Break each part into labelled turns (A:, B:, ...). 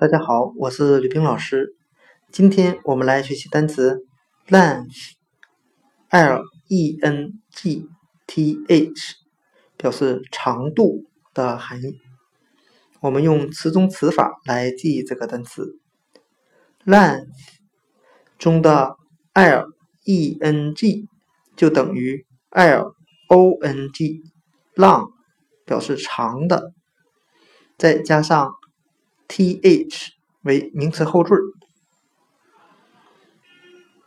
A: 大家好，我是吕冰老师。今天我们来学习单词 length，l e n g t h，表示长度的含义。我们用词中词法来记忆这个单词 length 中的 l e n g 就等于 l o n g，long 表示长的，再加上。Th 为名词后缀，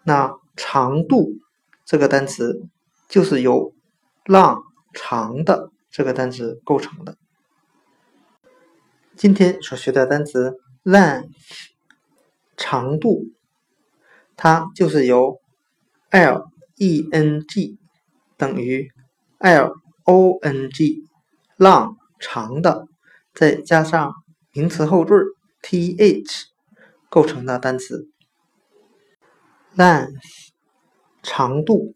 A: 那长度这个单词就是由 long 长的这个单词构成的。今天所学的单词 length 长度，它就是由 l e n g 等于 l o n g long 长的，再加上。名词后缀 th 构成的单词，length 长度。